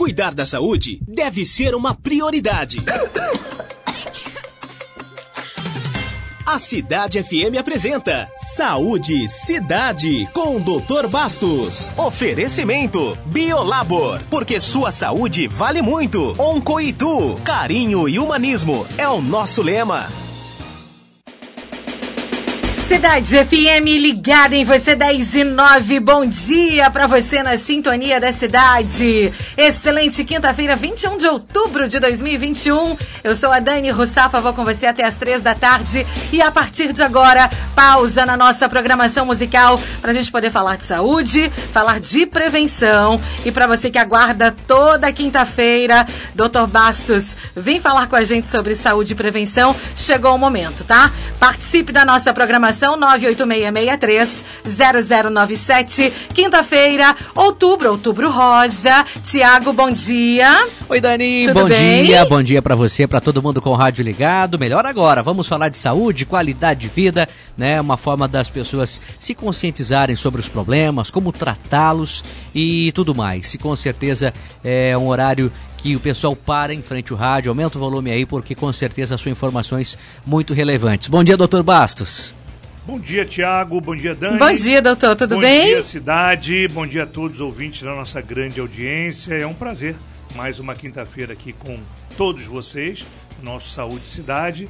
Cuidar da saúde deve ser uma prioridade. A Cidade FM apresenta Saúde Cidade com o Dr. Bastos. Oferecimento Biolabor, porque sua saúde vale muito. Oncoitu, carinho e humanismo é o nosso lema. Cidade FM ligada em você 10 e 9. Bom dia para você na sintonia da cidade. Excelente quinta-feira, 21 de outubro de 2021. Eu sou a Dani Russafa, vou com você até as três da tarde e a partir de agora, pausa na nossa programação musical para a gente poder falar de saúde, falar de prevenção e para você que aguarda toda quinta-feira, Dr. Bastos, vem falar com a gente sobre saúde e prevenção. Chegou o momento, tá? Participe da nossa programação 986630097. Quinta-feira, outubro, outubro rosa. Tiago, bom dia. Oi, Dani, Tudo bom bem? dia. Bom dia para você, para todo mundo com o rádio ligado. Melhor agora, vamos falar de saúde, qualidade de vida, né? Uma forma das pessoas se conscientizarem sobre os problemas, como tratá-los e tudo mais. E com certeza é um horário que o pessoal para em frente ao rádio, aumenta o volume aí, porque com certeza são informações muito relevantes. Bom dia, doutor Bastos. Bom dia, Tiago. Bom dia, Dani. Bom dia, doutor. Tudo bom bem? Bom dia, cidade. Bom dia a todos os ouvintes da nossa grande audiência. É um prazer mais uma quinta-feira aqui com todos vocês, nosso Saúde Cidade.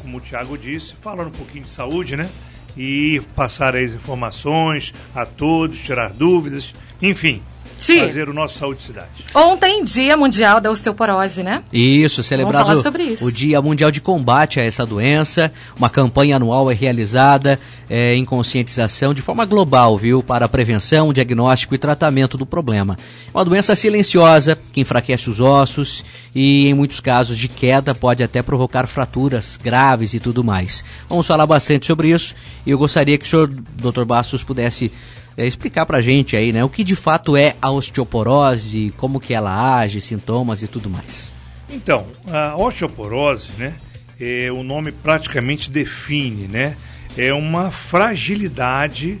Como o Tiago disse, falando um pouquinho de saúde, né? E passar as informações a todos, tirar dúvidas, enfim, Ti. fazer o nosso Saúde Cidade. Ontem, Dia Mundial da Osteoporose, né? Isso, celebrado falar sobre isso. o Dia Mundial de Combate a essa doença. Uma campanha anual é realizada é, em conscientização de forma global, viu, para a prevenção, diagnóstico e tratamento do problema. Uma doença silenciosa que enfraquece os ossos e, em muitos casos de queda, pode até provocar fraturas graves e tudo mais. Vamos falar bastante sobre isso e eu gostaria que o senhor, Dr. Bastos, pudesse é, explicar pra gente aí, né, o que de fato é a osteoporose, como que ela age, sintomas e tudo mais. Então, a osteoporose, né, é, o nome praticamente define, né, é uma fragilidade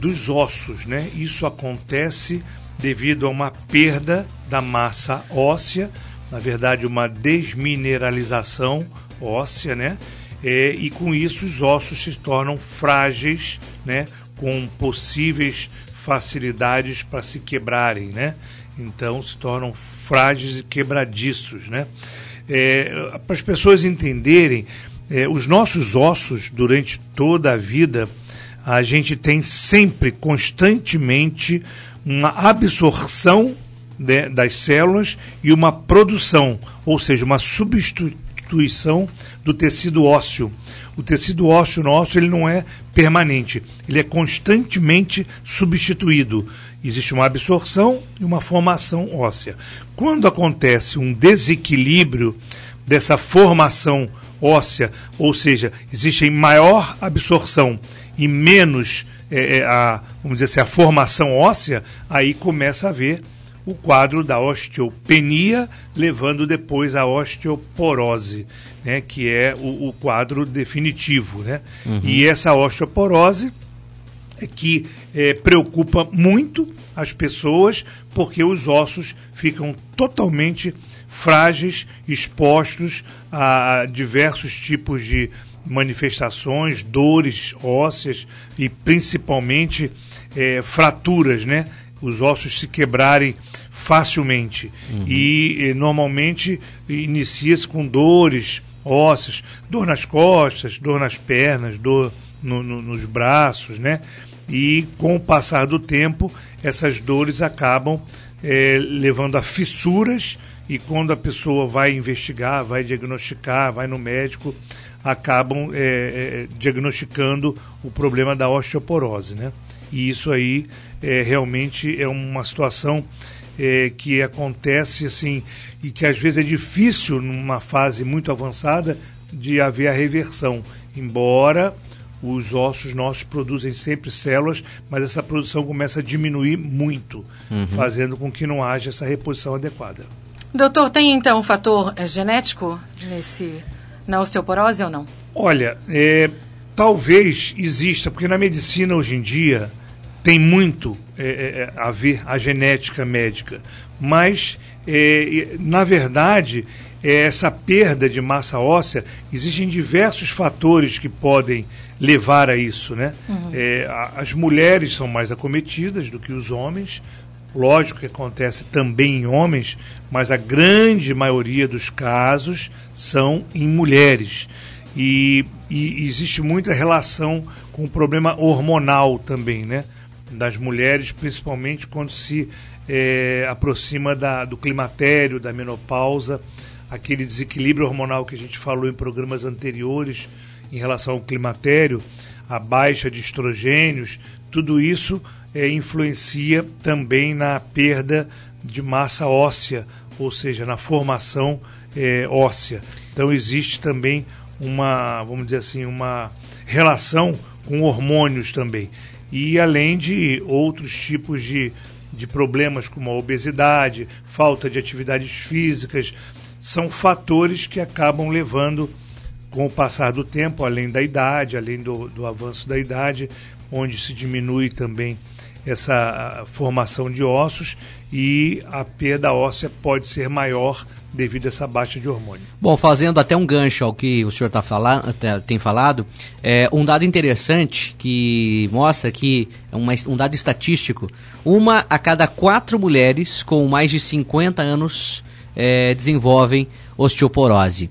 dos ossos, né? Isso acontece devido a uma perda da massa óssea, na verdade uma desmineralização óssea, né? É, e com isso os ossos se tornam frágeis, né? Com possíveis facilidades para se quebrarem, né? Então se tornam frágeis e quebradiços, né? É, para as pessoas entenderem, é, os nossos ossos durante toda a vida, a gente tem sempre, constantemente, uma absorção né, das células e uma produção, ou seja, uma substituição do tecido ósseo. O tecido ósseo nosso ele não é permanente, ele é constantemente substituído. Existe uma absorção e uma formação óssea. Quando acontece um desequilíbrio dessa formação óssea, ou seja, existe maior absorção e menos é, é, a, vamos dizer assim, a formação óssea, aí começa a haver o quadro da osteopenia, levando depois à osteoporose, né, que é o, o quadro definitivo. Né? Uhum. E essa osteoporose é que é, preocupa muito as pessoas, porque os ossos ficam totalmente frágeis, expostos a diversos tipos de manifestações, dores ósseas e principalmente é, fraturas, né? Os ossos se quebrarem facilmente. Uhum. E, e normalmente inicia-se com dores ósseas, dor nas costas, dor nas pernas, dor no, no, nos braços, né? E com o passar do tempo, essas dores acabam é, levando a fissuras e quando a pessoa vai investigar, vai diagnosticar, vai no médico, acabam é, é, diagnosticando o problema da osteoporose, né? E isso aí é, realmente é uma situação é, que acontece assim e que às vezes é difícil numa fase muito avançada de haver a reversão, embora os ossos nossos produzem sempre células, mas essa produção começa a diminuir muito, uhum. fazendo com que não haja essa reposição adequada. Doutor, tem então um fator é, genético nesse na osteoporose ou não? Olha, é, talvez exista, porque na medicina hoje em dia tem muito é, é, haver a genética médica, mas, é, na verdade, é, essa perda de massa óssea, existem diversos fatores que podem levar a isso. Né? Uhum. É, as mulheres são mais acometidas do que os homens, lógico que acontece também em homens, mas a grande maioria dos casos são em mulheres. E, e existe muita relação com o problema hormonal também, né? Das mulheres, principalmente quando se é, aproxima da, do climatério, da menopausa, aquele desequilíbrio hormonal que a gente falou em programas anteriores em relação ao climatério, a baixa de estrogênios, tudo isso é, influencia também na perda de massa óssea, ou seja, na formação é, óssea. Então existe também uma, vamos dizer assim, uma relação com hormônios também. E além de outros tipos de, de problemas como a obesidade, falta de atividades físicas, são fatores que acabam levando, com o passar do tempo, além da idade, além do, do avanço da idade, onde se diminui também essa formação de ossos e a perda óssea pode ser maior devido a essa baixa de hormônio. Bom, fazendo até um gancho ao que o senhor tá falando, tem falado, é, um dado interessante que mostra que, é um dado estatístico, uma a cada quatro mulheres com mais de 50 anos é, desenvolvem osteoporose.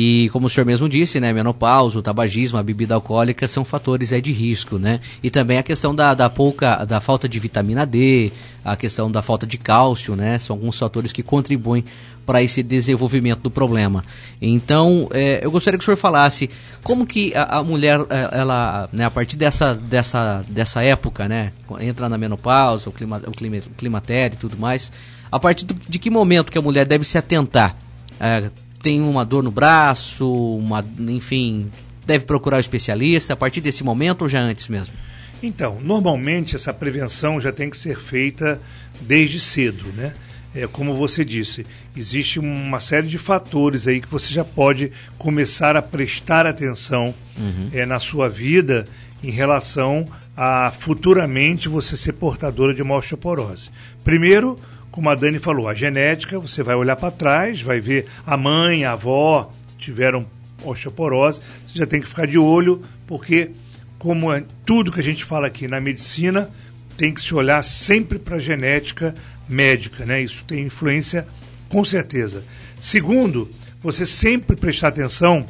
E como o senhor mesmo disse, né, menopausa, o tabagismo, a bebida alcoólica são fatores é, de risco, né? E também a questão da, da pouca, da falta de vitamina D, a questão da falta de cálcio, né? São alguns fatores que contribuem para esse desenvolvimento do problema. Então, é, eu gostaria que o senhor falasse como que a, a mulher, é, ela, né, a partir dessa, dessa, dessa época, né, entra na menopausa, o, clima, o, clima, climatério e tudo mais, a partir do, de que momento que a mulher deve se atentar? É, tem uma dor no braço, uma, enfim, deve procurar o especialista a partir desse momento ou já antes mesmo? Então, normalmente essa prevenção já tem que ser feita desde cedo, né? É, como você disse, existe uma série de fatores aí que você já pode começar a prestar atenção uhum. é, na sua vida em relação a futuramente você ser portadora de uma osteoporose. Primeiro, como a Dani falou, a genética, você vai olhar para trás, vai ver a mãe, a avó tiveram osteoporose, você já tem que ficar de olho, porque como é tudo que a gente fala aqui na medicina, tem que se olhar sempre para a genética médica, né? Isso tem influência com certeza. Segundo, você sempre prestar atenção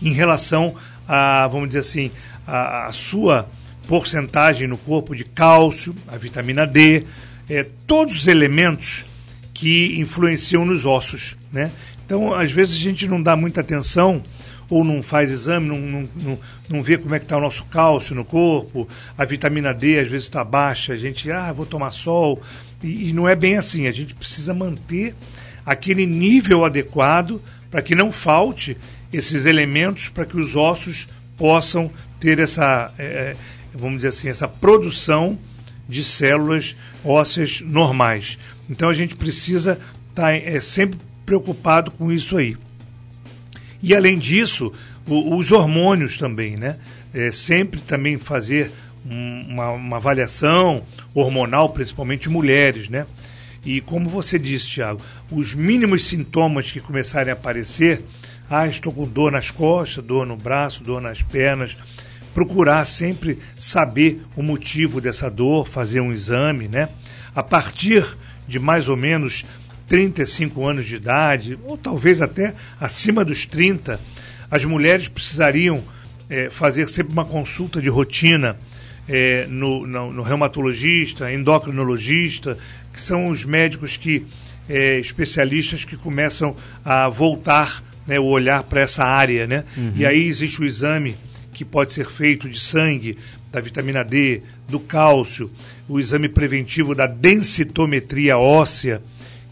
em relação a, vamos dizer assim, a, a sua porcentagem no corpo de cálcio, a vitamina D, é, todos os elementos que influenciam nos ossos, né? Então, às vezes a gente não dá muita atenção ou não faz exame, não, não, não, não vê como é que está o nosso cálcio no corpo, a vitamina D às vezes está baixa, a gente, ah, vou tomar sol, e, e não é bem assim, a gente precisa manter aquele nível adequado para que não falte esses elementos para que os ossos possam ter essa, é, vamos dizer assim, essa produção de células ósseas normais. Então a gente precisa estar tá, é, sempre preocupado com isso aí. E além disso, o, os hormônios também, né? É, sempre também fazer um, uma, uma, avaliação hormonal, principalmente mulheres, né? E como você disse, Tiago, os mínimos sintomas que começarem a aparecer, ah, estou com dor nas costas, dor no braço, dor nas pernas, procurar sempre saber o motivo dessa dor, fazer um exame, né? A partir de mais ou menos 35 anos de idade, ou talvez até acima dos 30, as mulheres precisariam é, fazer sempre uma consulta de rotina é, no, no, no, reumatologista, endocrinologista, que são os médicos que é, especialistas que começam a voltar né, o olhar para essa área, né? Uhum. E aí existe o exame que pode ser feito de sangue, da vitamina D, do cálcio, o exame preventivo da densitometria óssea,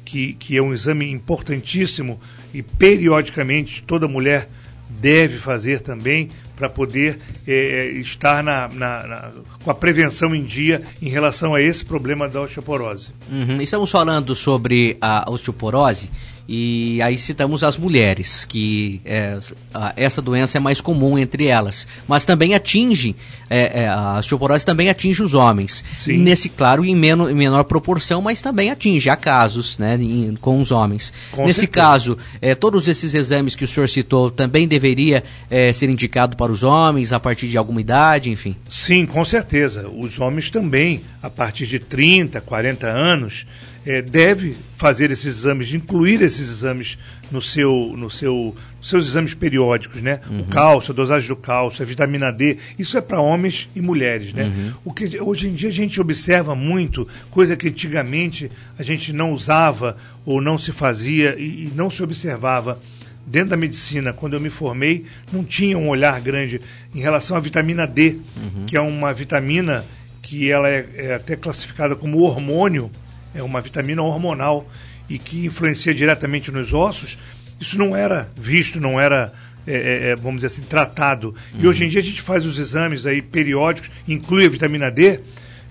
que, que é um exame importantíssimo e periodicamente toda mulher deve fazer também para poder é, estar na, na, na, com a prevenção em dia em relação a esse problema da osteoporose. Uhum. Estamos falando sobre a osteoporose E aí citamos as mulheres, que é, a, essa doença é mais comum entre elas. Mas também atinge, é, é, a osteoporose também atinge os homens. Sim. Nesse, claro, em, menor, em menor proporção, mas também atinge, há casos né, em, com os homens. Com Nesse certeza. caso, é, todos esses exames que o senhor citou também deveria é, ser indicado para os homens a partir de alguma idade, enfim? Sim, com certeza. Os homens também, a partir de 30, 40 anos, é, deve fazer esses exames, incluir esses exames no seu, no seu, nos seus exames periódicos, né? Uhum. O cálcio, a dosagem do cálcio, a vitamina D, isso é para homens e mulheres, né? Uhum. O que hoje em dia a gente observa muito, coisa que antigamente a gente não usava ou não se fazia e, e não se observava dentro da medicina, quando eu me formei, não tinha um olhar grande em relação à vitamina D, uhum. que é uma vitamina que ela é, é até classificada como hormônio é uma vitamina hormonal e que influencia diretamente nos ossos, isso não era visto, não era, é, é, é vamos dizer assim, tratado. Uhum. E hoje em dia a gente faz os exames aí periódicos, inclui a vitamina D.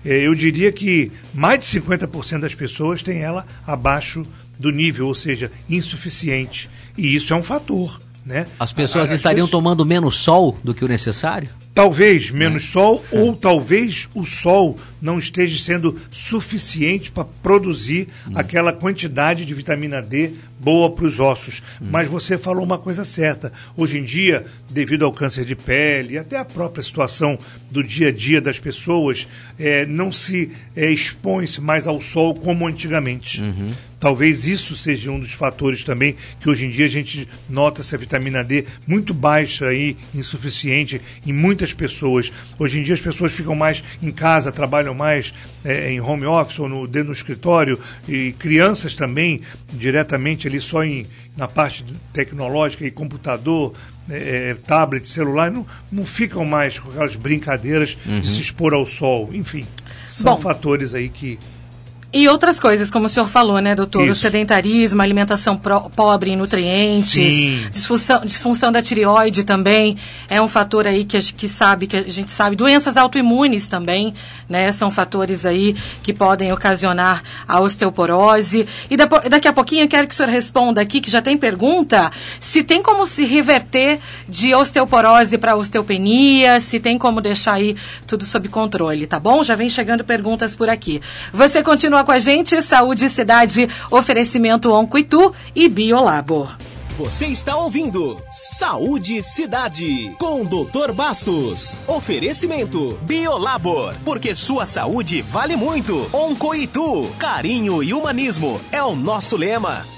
É, eu diria que mais de 50% das pessoas têm ela abaixo do nível, ou seja, insuficiente. E isso é um fator. Né? As pessoas As estariam pessoas... tomando menos sol do que o necessário? Talvez menos é. sol, é. ou talvez o sol não esteja sendo suficiente para produzir hum. aquela quantidade de vitamina D boa para os ossos. Hum. Mas você falou uma coisa certa. Hoje em dia, devido ao câncer de pele e até a própria situação do dia a dia das pessoas, é, não se é, expõe-se mais ao sol como antigamente. Uhum. Talvez isso seja um dos fatores também que hoje em dia a gente nota essa vitamina D muito baixa e insuficiente em muitas pessoas. Hoje em dia as pessoas ficam mais em casa, trabalham mais é, em home office ou no, dentro do escritório e crianças também diretamente ali só em, na parte tecnológica e computador, é, é, tablet, celular, não, não ficam mais com aquelas brincadeiras uhum. de se expor ao sol. Enfim, são Bom, fatores aí que e outras coisas, como o senhor falou, né, doutor? Isso. O sedentarismo, alimentação pro, pobre em nutrientes, disfunção, disfunção da tireoide também é um fator aí que a, que sabe, que a gente sabe. Doenças autoimunes também, né? São fatores aí que podem ocasionar a osteoporose. E da, daqui a pouquinho eu quero que o senhor responda aqui, que já tem pergunta, se tem como se reverter de osteoporose para osteopenia, se tem como deixar aí tudo sob controle, tá bom? Já vem chegando perguntas por aqui. Você continua Continua com a gente, Saúde Cidade, oferecimento Oncoitu e Biolabor. Você está ouvindo Saúde Cidade com o Dr. Bastos. Oferecimento Biolabor, porque sua saúde vale muito. Oncoitu, carinho e humanismo é o nosso lema.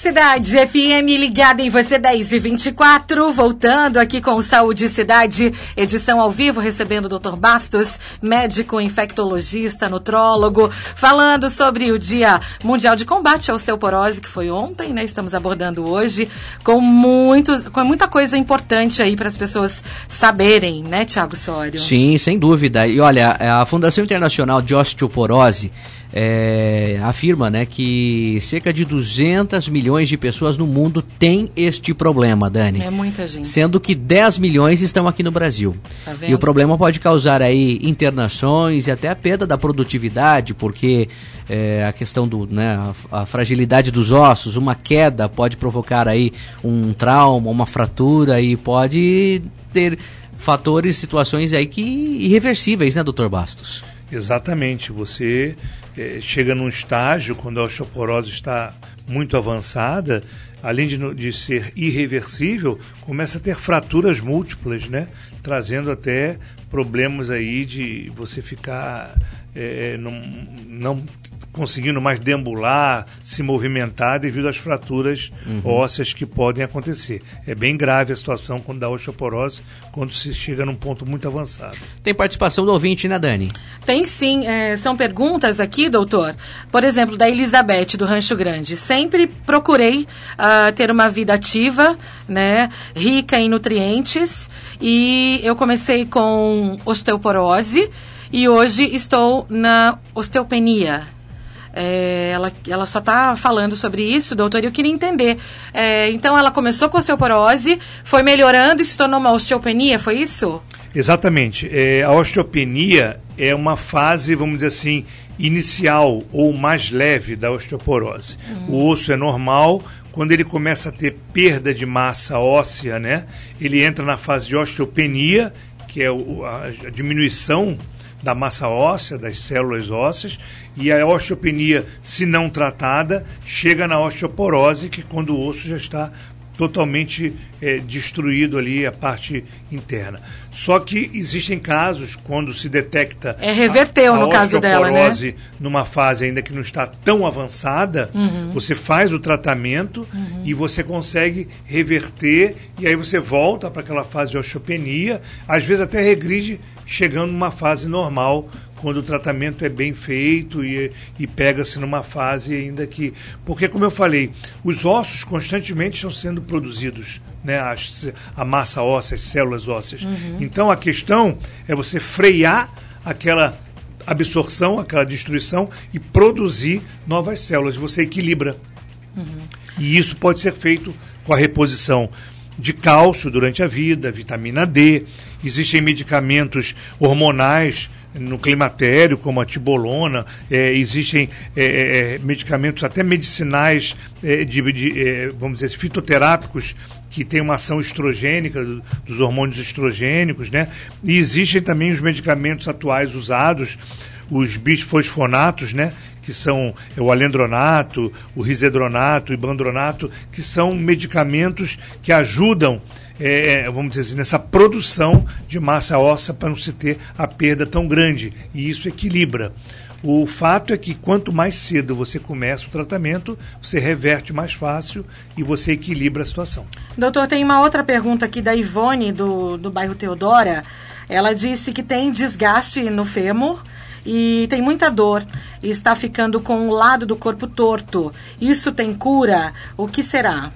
Cidade FM ligada em você 10 e 24, voltando aqui com Saúde Cidade, edição ao vivo, recebendo o Dr. Bastos, médico infectologista, nutrólogo, falando sobre o Dia Mundial de Combate à Osteoporose, que foi ontem, né? Estamos abordando hoje, com, muitos, com muita coisa importante aí para as pessoas saberem, né, Tiago Sório? Sim, sem dúvida. E olha, a Fundação Internacional de Osteoporose é, afirma né, que cerca de 200 milhões de pessoas no mundo têm este problema, Dani. É muita gente. Sendo que 10 milhões estão aqui no Brasil. Tá e o problema pode causar aí internações e até a perda da produtividade, porque é, a questão do, né, a, a, fragilidade dos ossos, uma queda pode provocar aí um trauma, uma fratura e pode ter fatores, situações aí que irreversíveis, né, doutor Bastos? Exatamente. Você chega num estágio, quando a osteoporose está muito avançada, além de, de ser irreversível, começa a ter fraturas múltiplas, né? Trazendo até problemas aí de você ficar é, não, não conseguindo mais deambular, se movimentar devido às fraturas uhum. ósseas que podem acontecer. É bem grave a situação quando dá osteoporose, quando se chega num ponto muito avançado. Tem participação do ouvinte, né, Dani? Tem sim. É, são perguntas aqui, doutor. Por exemplo, da Elizabeth, do Rancho Grande. Sempre procurei uh, ter uma vida ativa, né, rica em nutrientes, e eu comecei com osteoporose, e hoje estou na osteopenia. É, ela, ela só está falando sobre isso, doutor, e eu queria entender. É, então, ela começou com osteoporose, foi melhorando e se tornou uma osteopenia, foi isso? Exatamente. É, a osteopenia é uma fase, vamos dizer assim, inicial ou mais leve da osteoporose. Uhum. O osso é normal, quando ele começa a ter perda de massa óssea, né? Ele entra na fase de osteopenia, que é a, diminuição da massa óssea, das células ósseas, e a osteopenia, se não tratada, chega na osteoporose, que quando o osso já está totalmente é, destruído ali a parte interna. Só que existem casos quando se detecta é reverteu a, a no caso dela, né? numa fase ainda que não está tão avançada, uhum. você faz o tratamento uhum. e você consegue reverter e aí você volta para aquela fase de osteopenia, às vezes até regride chegando numa fase normal quando o tratamento é bem feito e, e pega-se numa fase ainda que. Porque, como eu falei, os ossos constantemente estão sendo produzidos, né? a, a massa óssea, as células ósseas. Uhum. Então a questão é você frear aquela absorção, aquela destruição e produzir novas células. Você equilibra. Uhum. E isso pode ser feito com a reposição de cálcio durante a vida, vitamina D. Existem medicamentos hormonais no climatério, como a tibolona, é, existem é, é, é medicamentos até medicinais, é, de, de vamos dizer, fitoterápicos, que têm uma ação estrogênica, dos hormônios estrogênicos, né? E existem também os medicamentos atuais usados, os bisfosfonatos, né? Que são o alendronato, o risedronato e bandronato, que são medicamentos que ajudam é, é, vamos dizer assim, nessa produção de massa óssea para não se ter a perda tão grande. E isso equilibra. O fato é que quanto mais cedo você começa o tratamento, você reverte mais fácil e você equilibra a situação. Doutor, tem uma outra pergunta aqui da Ivone, do, do bairro Teodora. Ela disse que tem desgaste no fêmur e tem muita dor e está ficando com o lado do corpo torto. Isso tem cura? O que será?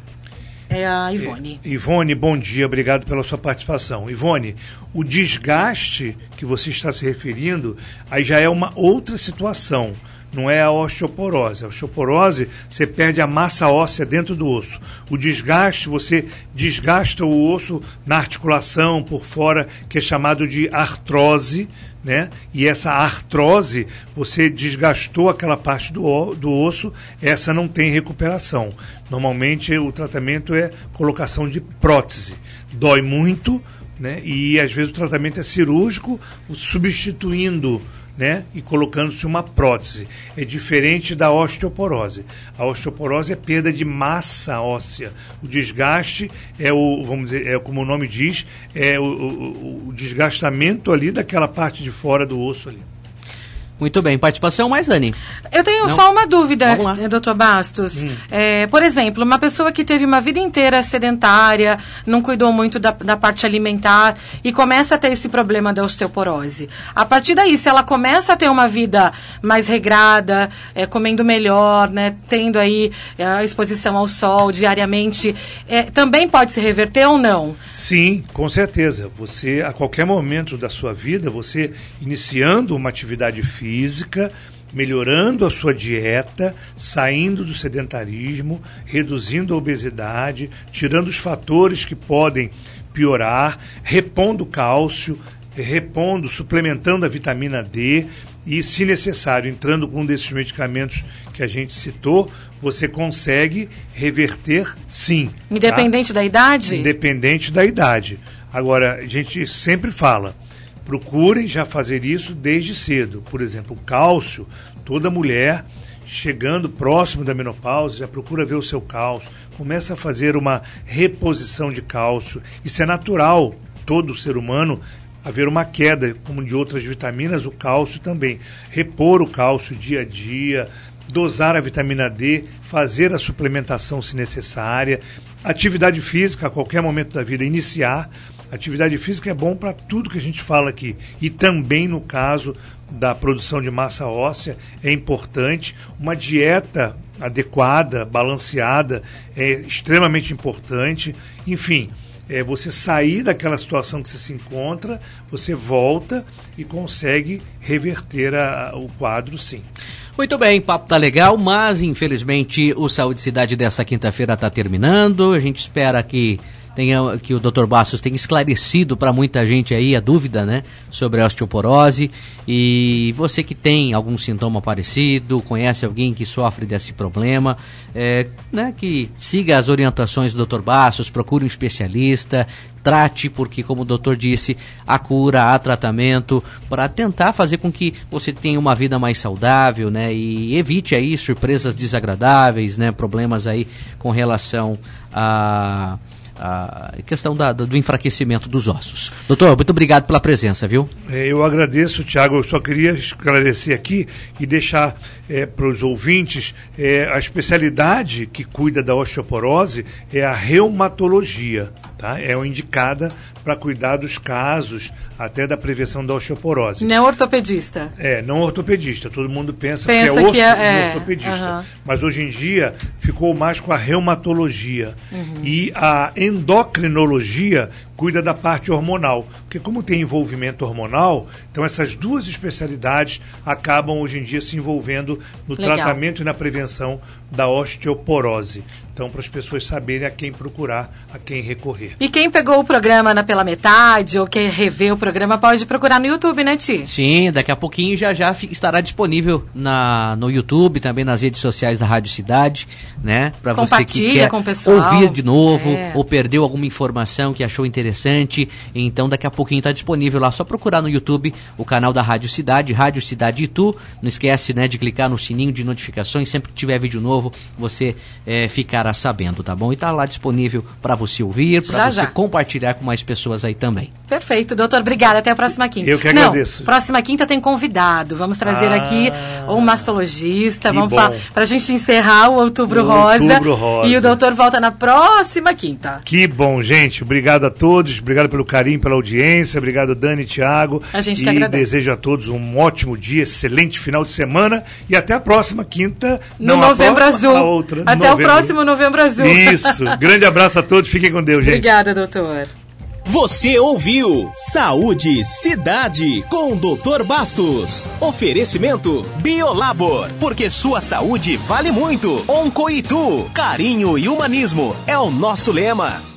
É a Ivone. É, Ivone, bom dia, obrigado pela sua participação. Ivone, o desgaste que você está se referindo, aí já é uma outra situação não é a osteoporose. A osteoporose, você perde a massa óssea dentro do osso. O desgaste, você desgasta o osso na articulação por fora, que é chamado de artrose, né? E essa artrose, você desgastou aquela parte do, do osso, essa não tem recuperação. Normalmente o tratamento é colocação de prótese. Dói muito, né? E às vezes o tratamento é cirúrgico, substituindo né, e colocando-se uma prótese. É diferente da osteoporose. A osteoporose é perda de massa óssea. O desgaste é o, vamos dizer, é como o nome diz, é o, o, o desgastamento ali daquela parte de fora do osso ali. Muito bem, participação mais, Anne. Eu tenho Não? só uma dúvida, eh, doutor Bastos. Hum. É, por exemplo, uma pessoa que teve uma vida inteira sedentária, não cuidou muito da, da, parte alimentar e começa a ter esse problema da osteoporose. A partir daí, se ela começa a ter uma vida mais regrada, é, comendo melhor, né, tendo aí é, a exposição ao sol diariamente, é, também pode se reverter ou não? Sim, com certeza. Você, a qualquer momento da sua vida, você iniciando uma atividade física, física, melhorando a sua dieta, saindo do sedentarismo, reduzindo a obesidade, tirando os fatores que podem piorar, repondo cálcio, repondo, suplementando a vitamina D e, se necessário, entrando com um desses medicamentos que a gente citou, você consegue reverter sim. Tá? Independente tá? da idade? Independente da idade. Agora, a gente sempre fala, procurem já fazer isso desde cedo. Por exemplo, cálcio, toda mulher chegando próximo da menopausa já procura ver o seu cálcio, começa a fazer uma reposição de cálcio. Isso é natural, todo ser humano haver uma queda, como de outras vitaminas, o cálcio também. Repor o cálcio dia a dia, dosar a vitamina D, fazer a suplementação se necessária, atividade física a qualquer momento da vida iniciar, Atividade física é bom para tudo que a gente fala aqui. E também no caso da produção de massa óssea é importante. Uma dieta adequada, balanceada, é extremamente importante. Enfim, é você sair daquela situação que você se encontra, você volta e consegue reverter a, o quadro, sim. Muito bem, papo tá legal, mas infelizmente o Saúde Cidade desta quinta-feira está terminando. A gente espera que tenha, que o Dr. Bastos tenha esclarecido para muita gente aí a dúvida, né, sobre a osteoporose. E você que tem algum sintoma parecido, conhece alguém que sofre desse problema, é, né, que siga as orientações do Dr. Bastos, procure um especialista, trate, porque, como o doutor disse, há cura, há tratamento, para tentar fazer com que você tenha uma vida mais saudável, né? E evite aí surpresas desagradáveis, né? Problemas aí com relação a a questão da, do enfraquecimento dos ossos. Doutor, muito obrigado pela presença, viu? É, eu agradeço, Tiago. Eu só queria esclarecer aqui e deixar é, para os ouvintes é, a especialidade que cuida da osteoporose é a reumatologia. Tá? É o indicada para cuidar dos casos até da prevenção da osteoporose. Não ortopedista. É, não ortopedista. Todo mundo pensa, pensa que é osso que é, é, ortopedista. Uhum. Mas hoje em dia ficou mais com a reumatologia. Uhum. E a endocrinologia cuida da parte hormonal. Porque como tem envolvimento hormonal, então essas duas especialidades acabam hoje em dia se envolvendo no Legal. tratamento e na prevenção da osteoporose. Então, para as pessoas saberem a quem procurar, a quem recorrer. E quem pegou o programa na pela metade ou quer rever o programa, pode procurar no YouTube, né, Ti? Sim, daqui a pouquinho já já estará disponível na, no YouTube, também nas redes sociais da Rádio Cidade, né? Para você que quer com o pessoal. ouvir de novo é. ou perdeu alguma informação que achou interessante, então daqui a pouquinho está disponível lá. Só procurar no YouTube o canal da Rádio Cidade, Rádio Cidade Itu. Não esquece, né, de clicar no sininho de notificações. Sempre que tiver vídeo novo, você é, ficará sabendo, tá bom? E tá lá disponível para você ouvir, para você já. compartilhar com mais pessoas aí também. Perfeito, doutor. Obrigada. Até a próxima quinta. Eu que agradeço. Não, próxima quinta tem convidado. Vamos trazer ah, aqui um mastologista. Vamos falar para a gente encerrar o Outubro, o Rosa, Outubro Rosa. E o doutor volta na próxima quinta. Que bom, gente. Obrigado a todos. Obrigado pelo carinho, pela audiência. Obrigado, Dani e Tiago. A gente e que agradece. desejo a todos um ótimo dia, excelente final de semana e até a próxima quinta. No Novembro próxima, Azul. Outra, até novembro. o próximo Novembro Azul. Isso. Grande abraço a todos. Fiquem com Deus, gente. Obrigada, doutor. Você ouviu Saúde Cidade com o Dr. Bastos. Oferecimento Biolabor, porque sua saúde vale muito. Oncoitu, carinho e humanismo é o nosso lema.